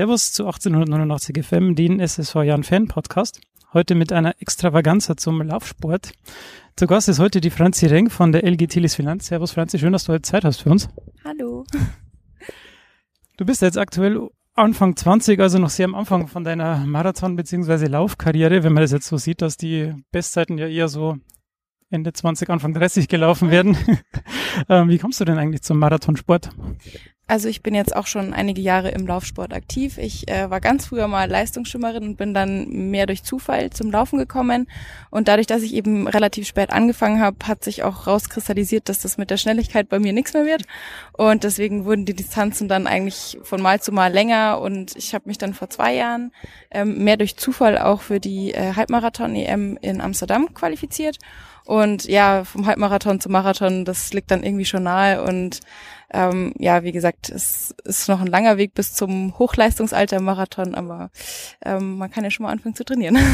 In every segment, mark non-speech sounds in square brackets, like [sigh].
Servus zu 1889 FM, den SSV Jan Fan Podcast. Heute mit einer Extravaganza zum Laufsport. Zu Gast ist heute die Franzi Reng von der LG Thilis Finanz. Servus Franzi, schön, dass du heute Zeit hast für uns. Hallo. [laughs] Du bist jetzt aktuell Anfang 20, also noch sehr am Anfang von deiner Marathon- bzw. Laufkarriere, wenn man das jetzt so sieht, dass die Bestzeiten ja eher so Ende 20, Anfang 30 gelaufen werden. [laughs] [laughs] ähm, wie kommst du denn eigentlich zum Marathonsport? Also ich bin jetzt auch schon einige Jahre im Laufsport aktiv. Ich äh, war ganz früher mal Leistungsschwimmerin und bin dann mehr durch Zufall zum Laufen gekommen. Und dadurch, dass ich eben relativ spät angefangen habe, hat sich auch rauskristallisiert, dass das mit der Schnelligkeit bei mir nichts mehr wird. Und deswegen wurden die Distanzen dann eigentlich von Mal zu Mal länger. Und ich habe mich dann vor zwei Jahren ähm, mehr durch Zufall auch für die äh, Halbmarathon-EM in Amsterdam qualifiziert. Und ja, vom Halbmarathon zum Marathon, das liegt dann irgendwie schon nahe. Und ähm, ja, wie gesagt, es ist noch ein langer Weg bis zum Hochleistungsalter im Marathon, aber ähm, man kann ja schon mal anfangen zu trainieren. [laughs]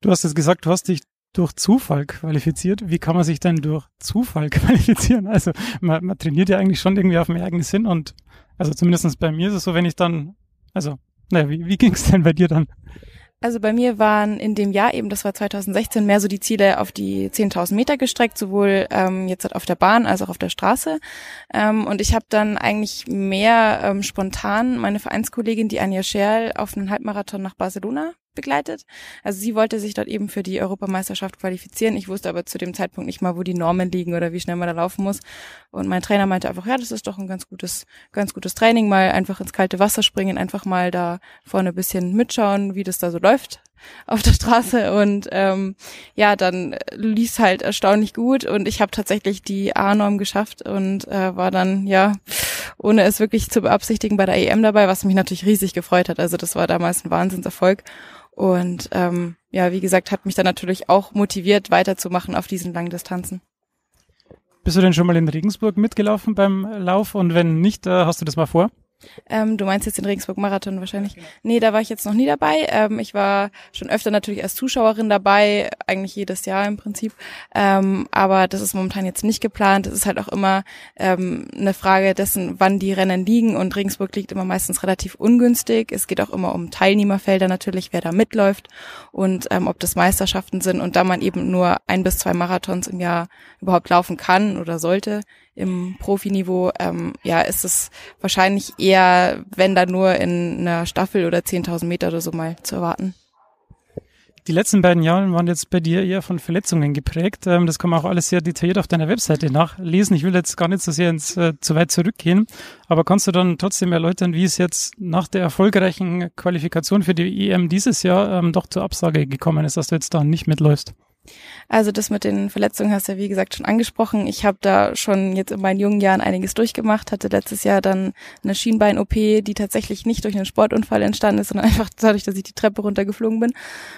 Du hast jetzt gesagt, du hast dich durch Zufall qualifiziert. Wie kann man sich denn durch Zufall [laughs] qualifizieren? Also man, man trainiert ja eigentlich schon irgendwie auf dem eigenen Sinn und also zumindestens bei mir ist es so, wenn ich dann, also naja, wie, wie ging es denn bei dir dann? Also bei mir waren in dem Jahr eben, das war 2016, mehr so die Ziele auf die 10.000 Meter gestreckt, sowohl ähm, jetzt auf der Bahn als auch auf der Straße. Ähm, und ich habe dann eigentlich mehr ähm, spontan meine Vereinskollegin, die Anja Scherl, auf einen Halbmarathon nach Barcelona begleitet. Also sie wollte sich dort eben für die Europameisterschaft qualifizieren. Ich wusste aber zu dem Zeitpunkt nicht mal, wo die Normen liegen oder wie schnell man da laufen muss. Und mein Trainer meinte einfach, ja, das ist doch ein ganz gutes, ganz gutes Training, mal einfach ins kalte Wasser springen, einfach mal da vorne ein bisschen mitschauen, wie das da so läuft auf der Straße und ähm, ja, dann lief halt erstaunlich gut und ich habe tatsächlich die A-Norm geschafft und äh, war dann ja ohne es wirklich zu beabsichtigen bei der EM dabei, was mich natürlich riesig gefreut hat. Also das war damals ein Wahnsinnserfolg und ähm, ja, wie gesagt, hat mich dann natürlich auch motiviert, weiterzumachen auf diesen langen Distanzen. Bist du denn schon mal in Regensburg mitgelaufen beim Lauf? Und wenn nicht, äh, hast du das mal vor? Ähm, du meinst jetzt den Regensburg-Marathon wahrscheinlich? Genau. Nee, da war ich jetzt noch nie dabei. Ähm, ich war schon öfter natürlich als Zuschauerin dabei, eigentlich jedes Jahr im Prinzip. Ähm, aber das ist momentan jetzt nicht geplant. Es ist halt auch immer ähm, eine Frage dessen, wann die Rennen liegen. Und Regensburg liegt immer meistens relativ ungünstig. Es geht auch immer um Teilnehmerfelder natürlich, wer da mitläuft und ähm, ob das Meisterschaften sind. Und da man eben nur ein bis zwei Marathons im Jahr überhaupt laufen kann oder sollte, im Profiniveau, ähm, ja, ist es wahrscheinlich eher, wenn da nur in einer Staffel oder 10.000 Meter oder so mal zu erwarten. Die letzten beiden Jahre waren jetzt bei dir eher von Verletzungen geprägt. Ähm, das kann man auch alles sehr detailliert auf deiner Webseite nachlesen. Ich will jetzt gar nicht so sehr ins, äh, zu weit zurückgehen, aber kannst du dann trotzdem erläutern, wie es jetzt nach der erfolgreichen Qualifikation für die EM dieses Jahr ähm, doch zur Absage gekommen ist, dass du jetzt da nicht mitläufst? Also das mit den Verletzungen hast du ja wie gesagt schon angesprochen. Ich habe da schon jetzt in meinen jungen Jahren einiges durchgemacht, hatte letztes Jahr dann eine Schienbein-OP, die tatsächlich nicht durch einen Sportunfall entstanden ist, sondern [laughs] einfach dadurch, dass ich die Treppe runtergeflogen bin.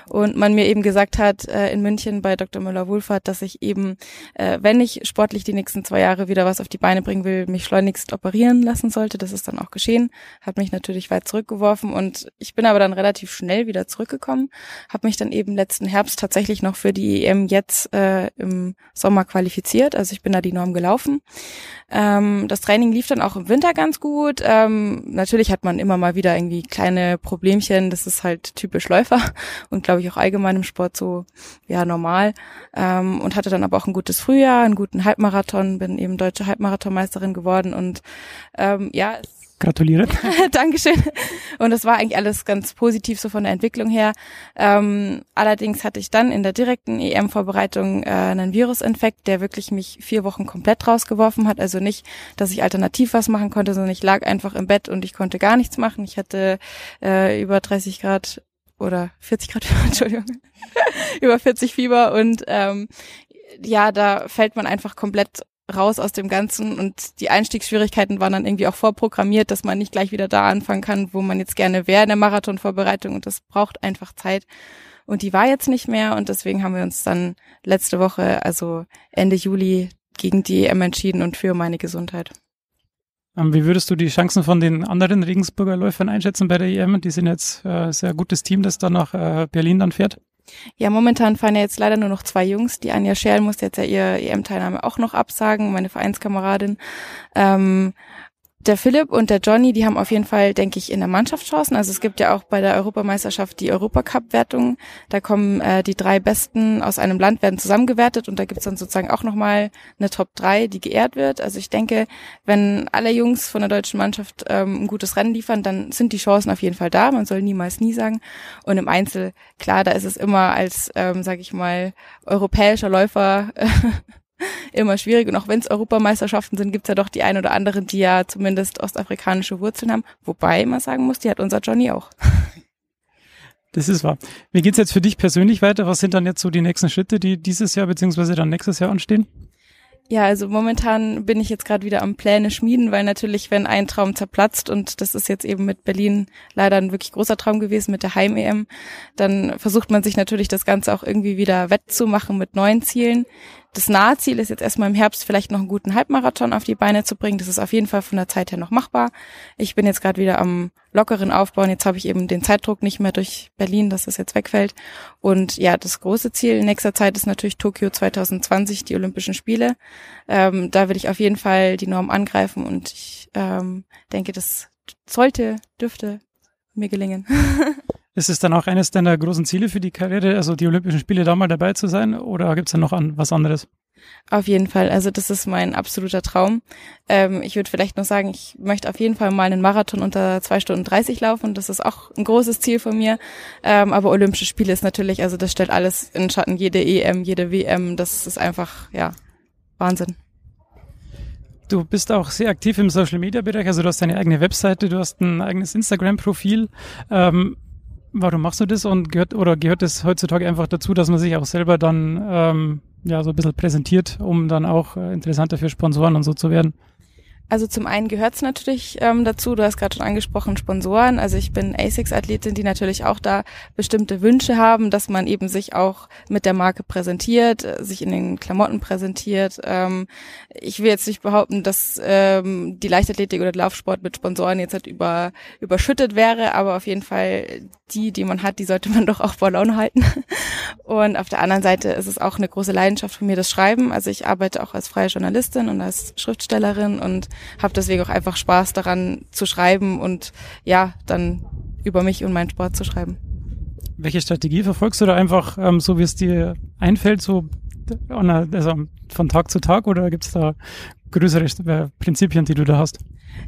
Und man mir eben gesagt hat äh, in München bei Dr. Müller-Wohlfahrt, dass ich eben, äh, wenn ich sportlich die nächsten zwei Jahre wieder was auf die Beine bringen will, mich schleunigst operieren lassen sollte. Das ist dann auch geschehen. Hat mich natürlich weit zurückgeworfen und ich bin aber dann relativ schnell wieder zurückgekommen, habe mich dann eben letzten Herbst tatsächlich noch für die EM jetzt äh, im Sommer qualifiziert. Also ich bin da die Norm gelaufen. Ähm, das Training lief dann auch im Winter ganz gut. Ähm, natürlich hat man immer mal wieder irgendwie kleine Problemchen. Das ist halt typisch Läufer [laughs] und glaube ich auch allgemein im Sport so ja normal. Ähm, und hatte dann aber auch ein gutes Frühjahr, einen guten Halbmarathon, bin eben deutsche Halbmarathonmeisterin geworden und ähm, ja, Gratuliere. [laughs] [laughs] Dankeschön. Und das war eigentlich alles ganz positiv so von der Entwicklung her. Ähm, allerdings hatte ich dann in der direkten EM-Vorbereitung äh, einen Virusinfekt, der wirklich mich vier Wochen komplett rausgeworfen hat. Also nicht, dass ich alternativ was machen konnte, sondern ich lag einfach im Bett und ich konnte gar nichts machen. Ich hatte äh, über 30 Grad oder 40 Grad, [laughs] Entschuldigung, über 40 Fieber und ähm, ja, da fällt man einfach komplett raus aus dem Ganzen und die Einstiegsschwierigkeiten waren dann irgendwie auch vorprogrammiert, dass man nicht gleich wieder da anfangen kann, wo man jetzt gerne wäre in der Marathonvorbereitung und das braucht einfach Zeit. Und die war jetzt nicht mehr und deswegen haben wir uns dann letzte Woche, also Ende Juli, gegen die EM entschieden und für meine Gesundheit. Ähm, wie würdest du die Chancen von den anderen Regensburger Läufern einschätzen bei der EM? Die sind jetzt äh, sehr gutes Team, das da nach äh, Berlin dann fährt. Ja, momentan fahren ja jetzt leider nur noch zwei Jungs. Die Anja Scherl muss jetzt ja ihr EM-Teilnahme auch noch absagen, meine Vereinskameradin. Ähm, der Philipp und der Johnny, die haben auf jeden Fall, denke ich, in der Mannschaft Chancen. Also es gibt ja auch bei der Europameisterschaft die Europacup-Wertung. Da kommen äh, die drei Besten aus einem Land, werden zusammengewertet und da gibt's dann sozusagen auch nochmal eine Top 3, die geehrt wird. Also ich denke, wenn alle Jungs von der deutschen Mannschaft ähm, ein gutes Rennen liefern, dann sind die Chancen auf jeden Fall da. Man soll niemals nie sagen. Und im Einzel, klar, da ist es immer als, ähm, sage ich mal, europäischer Läufer [laughs] [laughs] immer schwierig. Und auch wenn es Europameisterschaften sind, gibt's ja doch die ein oder anderen, die ja zumindest ostafrikanische Wurzeln haben. Wobei man sagen muss, die hat unser Johnny auch. [laughs] Das ist wahr. Wie geht's jetzt für dich persönlich weiter? Was sind dann jetzt so die nächsten Schritte, die dieses Jahr beziehungsweise dann nächstes Jahr anstehen? Ja, also momentan bin ich jetzt gerade wieder am Pläne schmieden, weil natürlich, wenn ein Traum zerplatzt und das ist jetzt eben mit Berlin leider ein wirklich großer Traum gewesen mit der Heim-EM, dann versucht man sich natürlich das Ganze auch irgendwie wieder wettzumachen mit neuen Zielen. Das nahe Ziel ist jetzt erstmal im Herbst vielleicht noch einen guten Halbmarathon auf die Beine zu bringen. Das ist auf jeden Fall von der Zeit her noch machbar. Ich bin jetzt gerade wieder am lockeren Aufbauen. Jetzt habe ich eben den Zeitdruck nicht mehr durch Berlin, dass das jetzt wegfällt. Und ja, das große Ziel in nächster Zeit ist natürlich Tokio 2020, die Olympischen Spiele. Ähm, da will ich auf jeden Fall die Norm angreifen und ich ähm, denke, das sollte, dürfte mir gelingen. [laughs] Ist es dann auch eines deiner großen Ziele für die Karriere, also die Olympischen Spiele da mal dabei zu sein oder gibt es da noch an, was anderes? Auf jeden Fall. Also das ist mein absoluter Traum. Ähm, ich würde vielleicht noch sagen, ich möchte auf jeden Fall mal einen Marathon unter zwei Stunden 30 laufen. Das ist auch ein großes Ziel von mir. Ähm, aber Olympische Spiele ist natürlich, also das stellt alles in Schatten. Jede EM, jede WM. Das ist einfach, ja, Wahnsinn. Du bist auch sehr aktiv im Social Media Bereich, also du hast deine eigene Webseite, du hast ein eigenes Instagram Profil. Ähm, Warum machst du das und gehört oder gehört es heutzutage einfach dazu, dass man sich auch selber dann ähm, ja so ein bisschen präsentiert, um dann auch äh, interessanter für Sponsoren und so zu werden? Also zum einen gehört es natürlich ähm, dazu, du hast gerade schon angesprochen, Sponsoren. Also ich bin ASICS-Athletin, die natürlich auch da bestimmte Wünsche haben, dass man eben sich auch mit der Marke präsentiert, äh, sich in den Klamotten präsentiert. Ähm, ich will jetzt nicht behaupten, dass ähm, die Leichtathletik oder der Laufsport mit Sponsoren jetzt halt über, überschüttet wäre, aber auf jeden Fall die, die man hat, die sollte man doch auch vor Laune halten. [laughs] Und auf der anderen Seite ist es auch eine große Leidenschaft von mir, das Schreiben. Also ich arbeite auch als freie Journalistin und als Schriftstellerin und habe deswegen auch einfach Spaß daran zu schreiben und ja, dann über mich und meinen Sport zu schreiben. Welche Strategie verfolgst du da einfach, ähm, so wie es dir einfällt, so also von Tag zu Tag oder gibt es da größere äh, Prinzipien, die du da hast?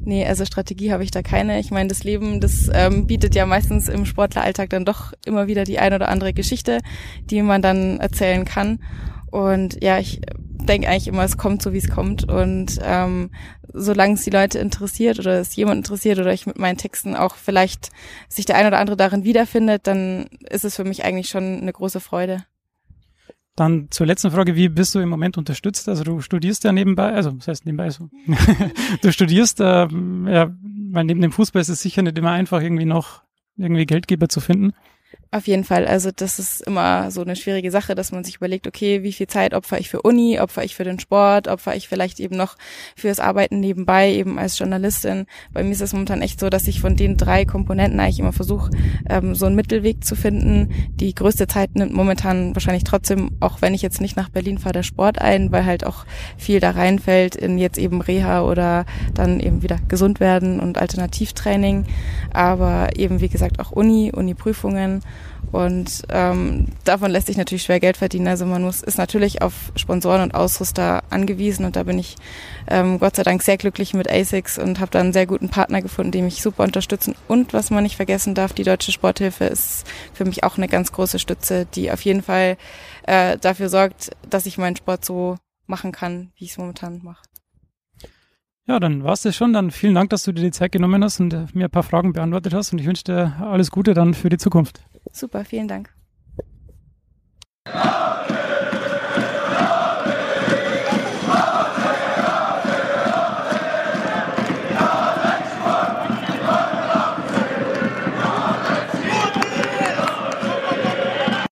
Nee, also Strategie habe ich da keine. Ich meine, das Leben, das ähm, bietet ja meistens im Sportleralltag dann doch immer wieder die ein oder andere Geschichte, die man dann erzählen kann. Und ja, ich denke eigentlich immer, es kommt so, wie es kommt. Und ähm, solange es die Leute interessiert oder es jemand interessiert oder ich mit meinen Texten auch vielleicht sich der ein oder andere darin wiederfindet, dann ist es für mich eigentlich schon eine große Freude. Dann zur letzten Frage, wie bist du im Moment unterstützt? Also du studierst ja nebenbei, also das heißt nebenbei so. [laughs] du studierst, äh, ja, weil neben dem Fußball ist es sicher nicht immer einfach, irgendwie noch irgendwie Geldgeber zu finden. Auf jeden Fall. Also das ist immer so eine schwierige Sache, dass man sich überlegt, okay, wie viel Zeit opfer ich für Uni, opfer ich für den Sport, opfer ich vielleicht eben noch fürs Arbeiten nebenbei, eben als Journalistin. Bei mir ist es momentan echt so, dass ich von den drei Komponenten eigentlich immer versuche, ähm, so einen Mittelweg zu finden. Die größte Zeit nimmt momentan wahrscheinlich trotzdem, auch wenn ich jetzt nicht nach Berlin fahre, der Sport ein, weil halt auch viel da reinfällt in jetzt eben Reha oder dann eben wieder gesund werden und Alternativtraining. Aber eben, wie gesagt, auch Uni, Uni-Prüfungen und ähm, davon lässt sich natürlich schwer Geld verdienen. Also man muss ist natürlich auf Sponsoren und Ausrüster angewiesen und da bin ich ähm, Gott sei Dank sehr glücklich mit ASICS und habe da einen sehr guten Partner gefunden, die mich super unterstützen. Und was man nicht vergessen darf, die Deutsche Sporthilfe ist für mich auch eine ganz große Stütze, die auf jeden Fall äh, dafür sorgt, dass ich meinen Sport so machen kann, wie ich es momentan mache. Ja, dann war's das schon. Dann vielen Dank, dass du dir die Zeit genommen hast und mir ein paar Fragen beantwortet hast. Und ich wünsche dir alles Gute dann für die Zukunft. Super, vielen Dank.